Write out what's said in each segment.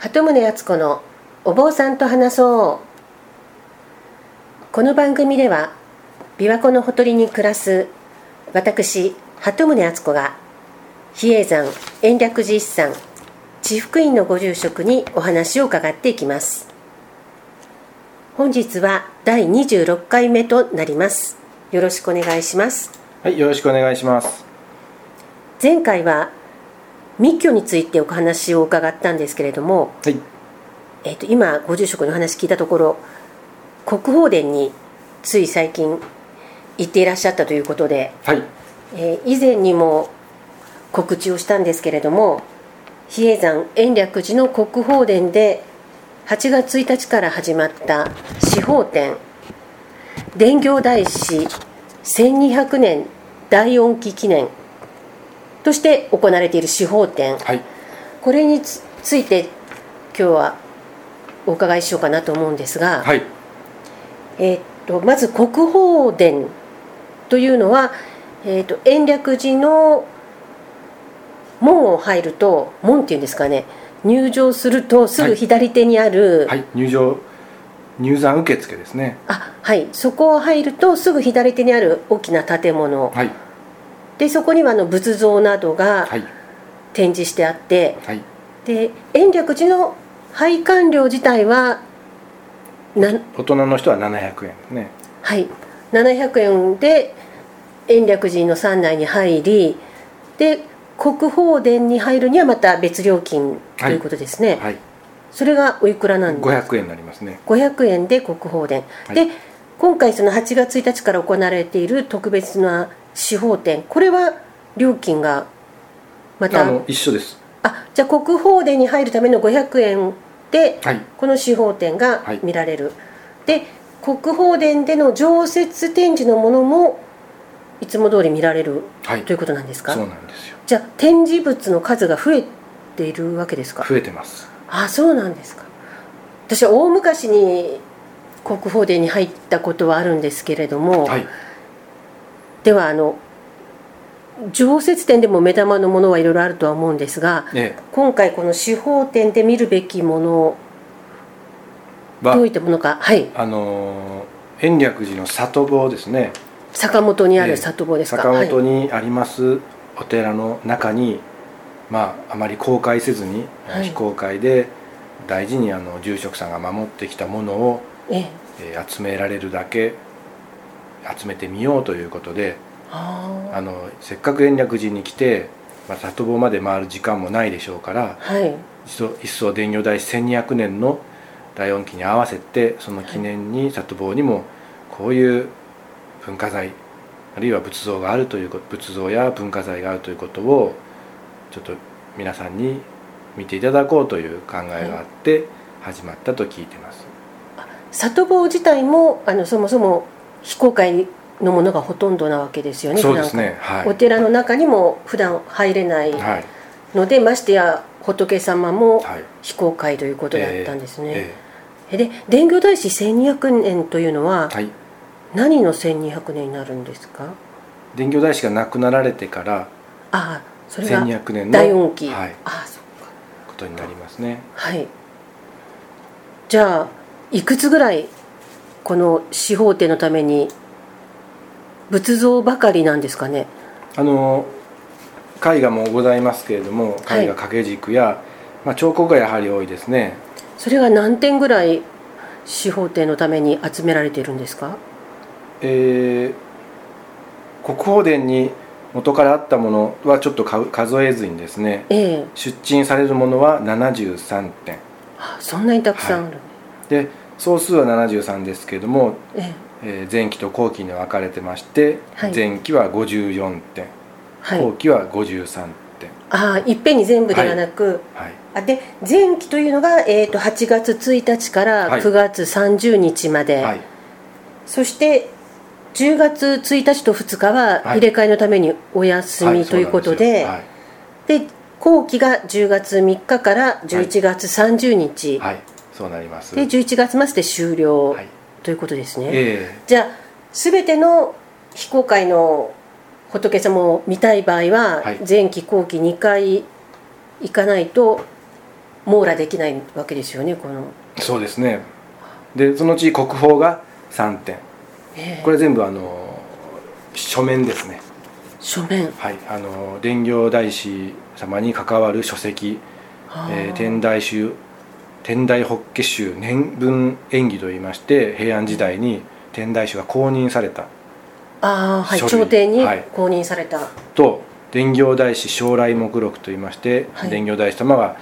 鳩宗敦子のお坊さんと話そう。この番組では琵琶湖のほとりに暮らす私鳩宗敦子が比叡山延暦寺一山地福院のご住職にお話を伺っていきます。本日は第26回目となります。よろしくお願いします。はい、よろしくお願いします。前回は密教についてお話を伺ったんですけれども、はい、えー、と今ご住職のお話聞いたところ国宝殿につい最近行っていらっしゃったということで、はい、えー以前にも告知をしたんですけれども比叡山延暦寺の国宝殿で8月1日から始まった司法展伝行大師1200年大恩期記念として行われている司法展はい、これにつついて今日はお伺いしようかなと思うんですが、はい、えーっとまず国宝殿というのは、えーっと延暦寺の門を入ると門っていうんですかね入場するとすぐ左手にある、はい、入場、入山受付ですね。あはい。そこを入るとすぐ左手にある大きな建物。はい、でそこにはあの仏像などがはい、展示してあって、はい、で延暦寺の拝観料自体は大人の人は700円ですね。はい、700円で延暦寺の山内に入りで国宝殿に入るにはまた別料金ということですね、はい、それがおいくらなんです？か500円になりますね。500円で国宝殿、はい。で今回その8月1日から行われている特別な司法展これは料金がまた。あの一緒です。あじゃあ国宝殿に入るための500円ではい、この司法展がはい見られる、で国宝殿での常設展示のものもいつも通り見られるはい。ということなんですか、そうなんですよ。じゃあ展示物の数が増えているわけですか？増えてます。あそうなんですか。私は大昔に国宝殿に入ったことはあるんですけれども、はい、ではあの常設展でも目玉のものはいろいろあるとは思うんですがえ今回この司法展で見るべきものえ、はどういったものかはい。あのー延暦寺の里坊ですね。坂本にあるええ。里坊ですか、坂本はい、にありますお寺の中に、まああまり公開せずに、はい。非公開で大事にあの住職さんが守ってきたものをええ。えー集められるだけ集めてみようということでああのせっかく延暦寺に来て、まあ、里坊まで回る時間もないでしょうからあはい。一層伝行大師1200年の大恩期に合わせてその記念に里坊にもこういう文化財あるいは仏像があるという仏像や文化財があるということをちょっと皆さんに見ていただこうという考えがあって始まったと聞いてます。里坊自体もあのそもそも非公開のものがほとんどなわけですよね。そうですね。はい。お寺の中にも普段入れないはい。ので、ましてや仏様もはい。非公開ということだったんですね、ええで伝教大師1200年というのは何の1200年になるんですか？伝教大師が亡くなられてからああそれが1200年の大恩期、はい、ああそっか。ことになりますね。はい。じゃあいくつぐらいこの司法廷のために仏像ばかりなんですかね？あの絵画もございますけれどもはい。絵画掛け軸や、まあ、彫刻がやはり多いですね。それが何点ぐらい司法廷のために集められているんですか？えー国宝殿に元からあったものはちょっとか数えずにですねええ。出陳されるものは73点。あそんなにたくさんある、で総数は73ですけれども、ええ。えー前期と後期に分かれてまして、はい。前期は54点はい。後期は53点。ああいっぺんに全部ではなく、はい。あで前期というのが、えー、と8月1日からはい。9月30日まで、はい。そして10月1日と2日ははい。入れ替えのためにお休みということで,、はい。で後期が10月3日から11月30日、はい、そうなります。で11月末で終了はい。ということですね、えじゃあ全ての非公開の仏様を見たい場合は、はい。前期後期2回行かないと網羅できないわけですよねこの、そうですね。でそのうち国宝が3点。ええ。これ全部あの書面ですね。書面。はい。あの蓮行大師様に関わる書籍。えー天台宗天台法華宗年分演義といいまして平安時代に天台宗が公認された。ああはい朝廷にはい。公認された、と蓮行大師将来目録といいまして、はい。蓮行大師様が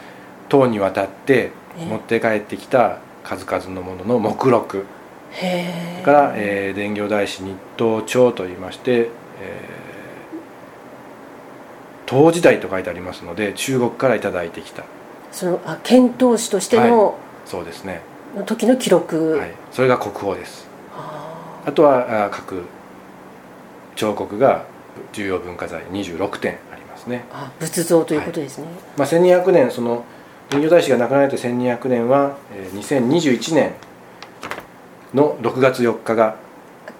唐に渡ってええ。持って帰ってきた数々のものの目録。へえから、えー、蓮行大師日東帳といいまして、えー唐時代と書いてありますので中国から頂いてきたそのあ遣唐使としての,、そうですね、の時の記録、はい、それが国宝です。ああとはあ各彫刻が重要文化財26点ありますね、ーあ仏像ということですね、まあ、1200年その蓮行大師が亡くなられて1200年は、えー2021年の6月4日が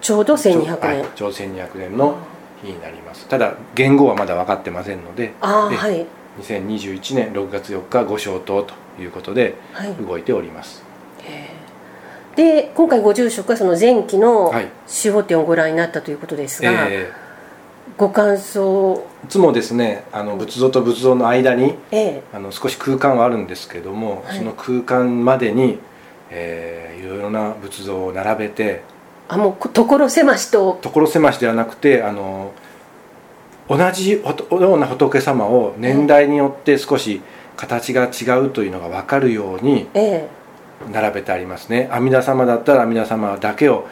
ちょうど1200年、はい。ちょうど1200年の日になります。ただ元号はまだ分かってませんので。あはい2021年6月4日ご消灯ということではい。動いております。へーで今回ご住職はその前期のはい。司法典をご覧になったということですが、えご感想。ーいつもですねあの仏像と仏像の間にええ。あの少し空間はあるんですけども、はい。その空間までに、えーいろいろな仏像を並べてあもうこ所狭しと。所狭しではなくてあの同じような仏様を年代によって少し形が違うというのが分かるようにえ並べてありますね。阿弥陀様だったら阿弥陀様だけを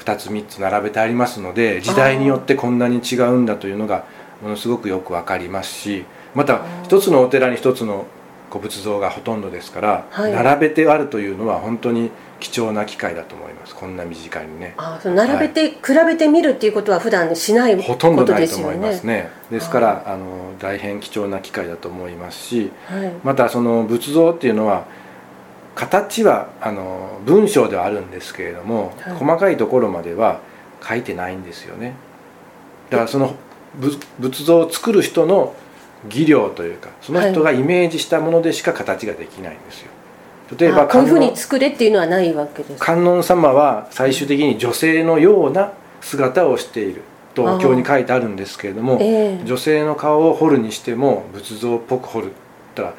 2つ3つ並べてありますので時代によってこんなに違うんだというのがものすごくよく分かりますしまた一つのお寺に一つの古仏像がほとんどですから、はい。並べてあるというのは本当に貴重な機会だと思います。こんな短いにね。あその並べて、比べてみるっていうことは普段しないほとんどないと思いますね。ですからあの大変貴重な機会だと思いますしはい。またその仏像っていうのは形はあの文章ではあるんですけれども、はい。細かいところまでは書いてないんですよね。だからその仏仏像を作る人の技量というかその人がイメージしたものでしか形ができないんですよ。例えばあこういうふうに作れっていうのはないわけです。観音様は最終的に女性のような姿をしているとお経に書いてあるんですけれどもええ。女性の顔を彫るにしても仏像っぽく彫るったら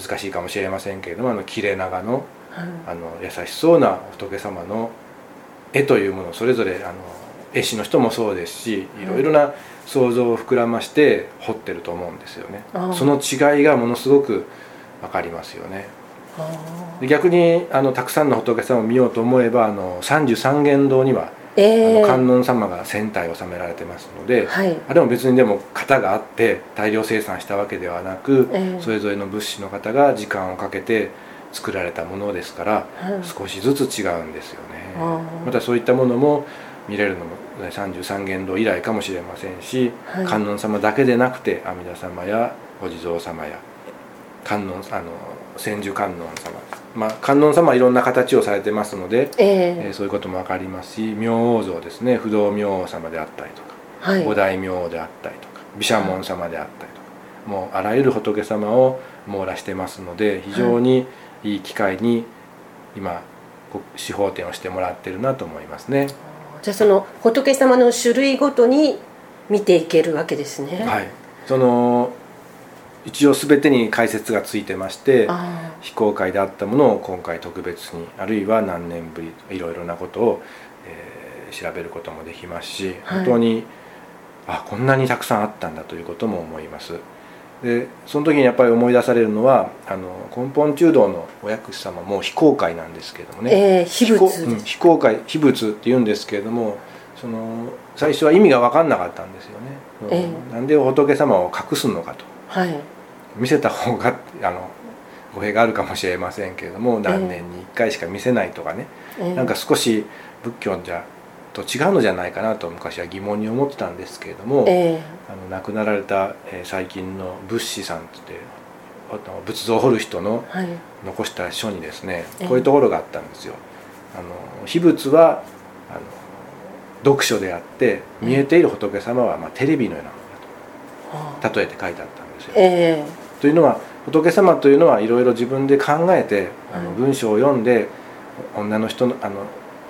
難しいかもしれませんけれどもあの切れ長のはい。あの優しそうな仏様の絵というものをそれぞれあの絵師の人もそうですしいろいろな想像を膨らまして彫ってると思うんですよね。その違いがものすごく分かりますよね。逆にあのたくさんの仏様を見ようと思えばあの三十三間堂にはーええ。あの観音様が千体収められてますので、はい。あれも別にでも型があって大量生産したわけではなく、ええ。それぞれの物資の方が時間をかけて作られたものですから、はい。少しずつ違うんですよね。またそういったものも見れるのもね33間堂以来かもしれませんし、はい。観音様だけでなくて阿弥陀様やお地蔵様や観音あの千手観音様。まあ観音様はいろんな形をされてますので、ええ。えーそういうことも分かりますし明王像ですね。不動明王様であったりとかはい。五大明王であったりとか毘沙門様であったりとかもうあらゆる仏様を網羅してますので非常にい。い機会に今こ司法展をしてもらってるなと思いますね。じゃあその仏様の種類ごとに見ていけるわけですね。はい、その一応全てに解説がついてましてあ非公開であったものを今回特別にあるいは何年ぶりいろいろなことを、えー調べることもできますしはい。本当に、あこんなにたくさんあったんだということも思いますでその時にやっぱり思い出されるのはあの根本中道のお薬師様も非公開なんですけれどもあね、ええ秘仏非公うん非公開秘仏って言うんですけれどもその最初は意味が分かんなかったんですよね、うんええ。なんで仏様を隠すのかと。はい。見せた方があの語弊があるかもしれませんけれども何年に1回しか見せないとかね、ええ。なんか少し仏教じゃと違うのじゃないかなと昔は疑問に思ってたんですけれども、えあの亡くなられた、えー最近の仏師さんって言ってあの仏像を彫る人の残した書にですねええ。こういうところがあったんですよ。あの秘仏はあの読書であって見えている仏様は、まあ、テレビのようなものはあだと例えて書いてあったんですよ。えというのは仏様というのはいろいろ自分で考えてあのはい文章を読んで女の人のあの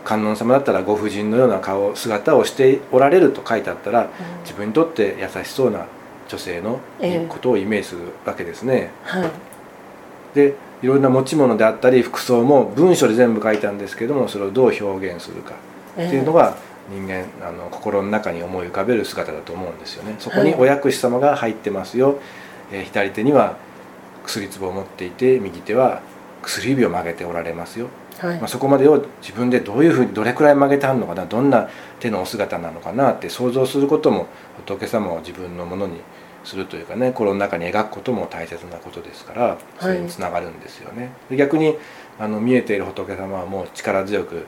観音様だったらご婦人のような顔姿をしておられると書いてあったら自分にとって優しそうな女性のええことをイメージするわけですね。はい。でいろんな持ち物であったり服装も文章で全部書いたんですけどもそれをどう表現するか。えっていうのが人間あの心の中に思い浮かべる姿だと思うんですよね。そこにお薬師様が入ってますよ、えー左手には薬壺を持っていて右手は薬指を曲げておられますよ、はい。まあ、そこまでを自分でどういうふうにどれくらい曲げてあるのかなどんな手のお姿なのかなって想像することも仏様を自分のものにするというかね心の中に描くことも大切なことですからそれにつながるんですよね。で逆にあの見えている仏様はもう力強く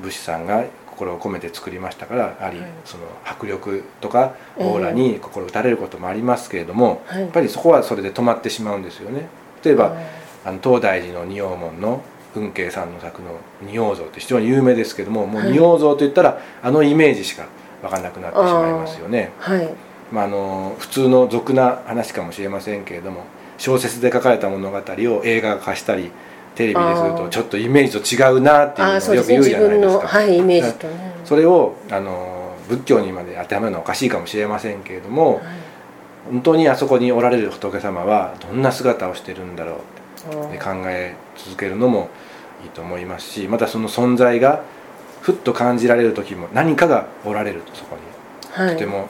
武士さんが心を込めて作りましたからやはりはい。その迫力とかオーラに心打たれることもありますけれども、はい。やっぱりそこはそれで止まってしまうんですよね。例えばあの東大寺の仁王門の運慶さんの作の仁王像って非常に有名ですけどももうはい仁王像といったらあのイメージしか分かんなくなってしまいますよね。はい。まあ、あの普通の俗な話かもしれませんけれども小説で書かれた物語を映画化したりテレビでするとちょっとイメージと違うなっていうあのをよく言うじゃないですか。はいイメージとね。それをあの仏教にまで当てはめるのはおかしいかもしれませんけれどもはい。本当にあそこにおられる仏様はどんな姿をしてるんだろうあで考え続けるのもいいと思いますしまたその存在がふっと感じられる時も何かがおられるとそこに。はい。とても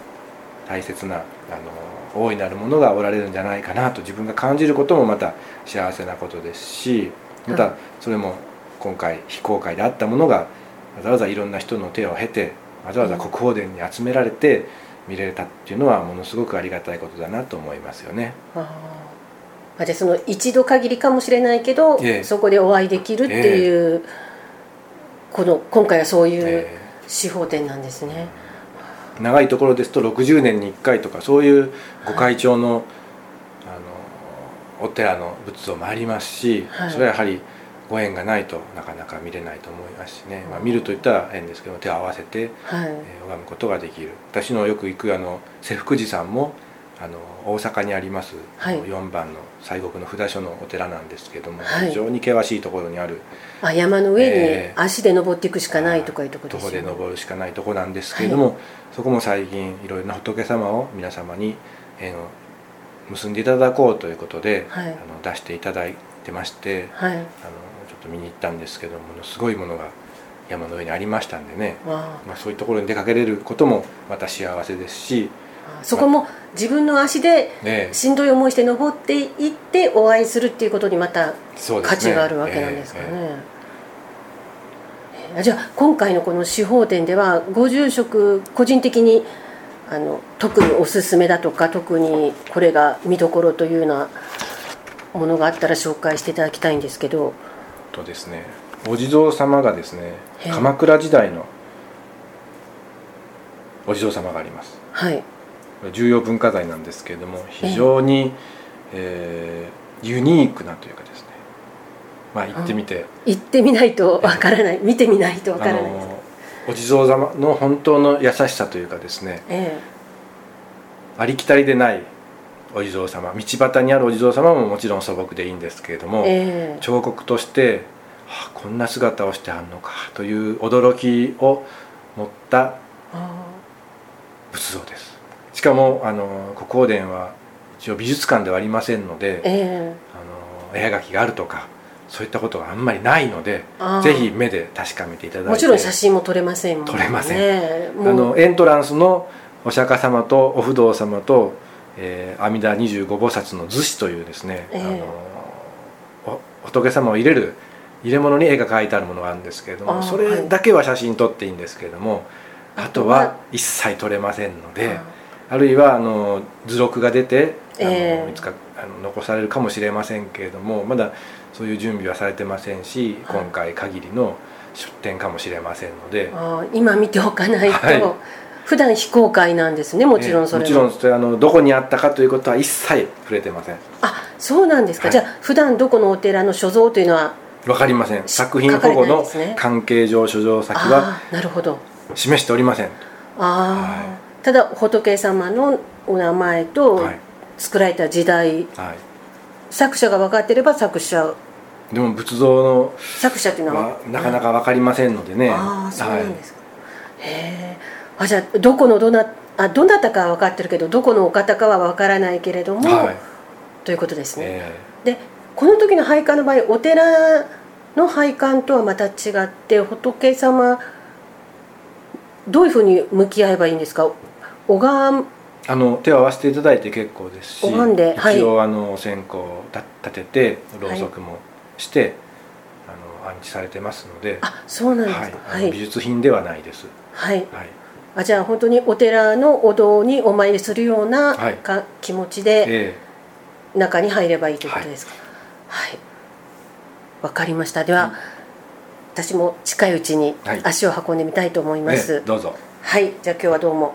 大切なあの大いなるものがおられるんじゃないかなと自分が感じることもまた幸せなことですしまはたそれも今回非公開であったものがわざわざいろんな人の手を経てわざわざ国宝殿に集められて見れたっていうのはものすごくありがたいことだなと思いますよね。あーあじゃあその一度限りかもしれないけど、ええ。そこでお会いできるっていう、この今回はそういうえ司法展なんですね、ー長いところですと60年に1回とかそういうご会長の,、あのお寺の仏像もありますし、はい。それはやはりご縁がないとなかなか見れないと思いますしね、まあ、見るといったら変ですけど手を合わせて、はい、えー拝むことができる。私のよく行くあの瀬福寺さんもあの大阪にあります、はい。4番の西国の札所のお寺なんですけども、はい。非常に険しいところにあるあ山の上にええ。足で登っていくしかないとかいうとこですよね、歩で登るしかないとこなんですけれども、そこも最近いろいろな仏様を皆様に縁を結んでいただこうということで、はい。あの出していただいてましてはい。あのちょっと見に行ったんですけどものすごいものが山の上にありましたんでね、あ。まあ、そういうところに出かけれることもまた幸せですし、あそこも自分の足でね、しんどい思いして登っていってお会いするっていうことにまた価値があるわけなんですかね。じゃあ今回のこの司法展ではご住職個人的にあの特におすすめだとか特にこれが見どころというようなものがあったら紹介していただきたいんですけど。とですねお地蔵様がですね鎌倉時代のお地蔵様があります。はい重要文化財なんですけれども非常に、えーユニークなというかですね。まあ行ってみて、行ってみないとわからない。見てみないとわからない。お地蔵様の本当の優しさというかですね。えありきたりでないお地蔵様。道端にあるお地蔵様ももちろん素朴でいいんですけれども、ええ。え彫刻として、はあこんな姿をしてあんのかという驚きを持ったあ。仏像ですしかもあの国宝殿は一応美術館ではありませんので、ーえ。あの絵描きがあるとかそういったことがあんまりないのでぜひ目で確かめていただいてえもちろん写真も撮れませんもんね。撮れません。んあのエントランスのお釈迦様とお不動様と、えー阿弥陀25菩薩の図紙というですね、ええ。あのお仏様を入れる入れ物に絵が描いてあるものがあるんですけれどもそれだけは写真撮っていいんですけれども、はいあとは一切撮れませんので。ああるいはあの図録が出てあの、ええいつかあの残されるかもしれませんけれどもまだそういう準備はされてませんし、はい。今回限りの出展かもしれませんので、今見ておかないと、はい。普段非公開なんですねもちろんそれええもちろんそれあのどこにあったかということは一切触れてません。あそうなんですか、はい。じゃあ普段どこのお寺の所蔵というのはわかりません。し作品保護の関係上所蔵先はなるほど。示しておりません、ああ、はただ仏様のお名前とはい。作られた時代はい、作者が分かってれば作者。でも仏像の作者っていうのは？はなかなか分かりませんのでね。ああそうはないんですか、へえ。あじゃあどこのどなあどなたかは分かってるけどどこのお方かは分からないけれども、はい。ということですね、えでこの時の拝観の場合お寺の拝観とはまた違って仏様どういうふうに向き合えばいいんですか？拝あの手を合わせていただいて結構ですし拝んではい。一応あのお線香を立ててろうそくもして、あの安置されてますのであそうなんですはい。美術品ではないです、はい。はい、あじゃあ本当にお寺のお堂にお参りするようなはい。か、気持ちでえ中に入ればいいということですか。はい。わ、かりました。では、私も近いうちにはい。足を運んでみたいと思いえます、ええどうぞ。はい。じゃあ今日はどうも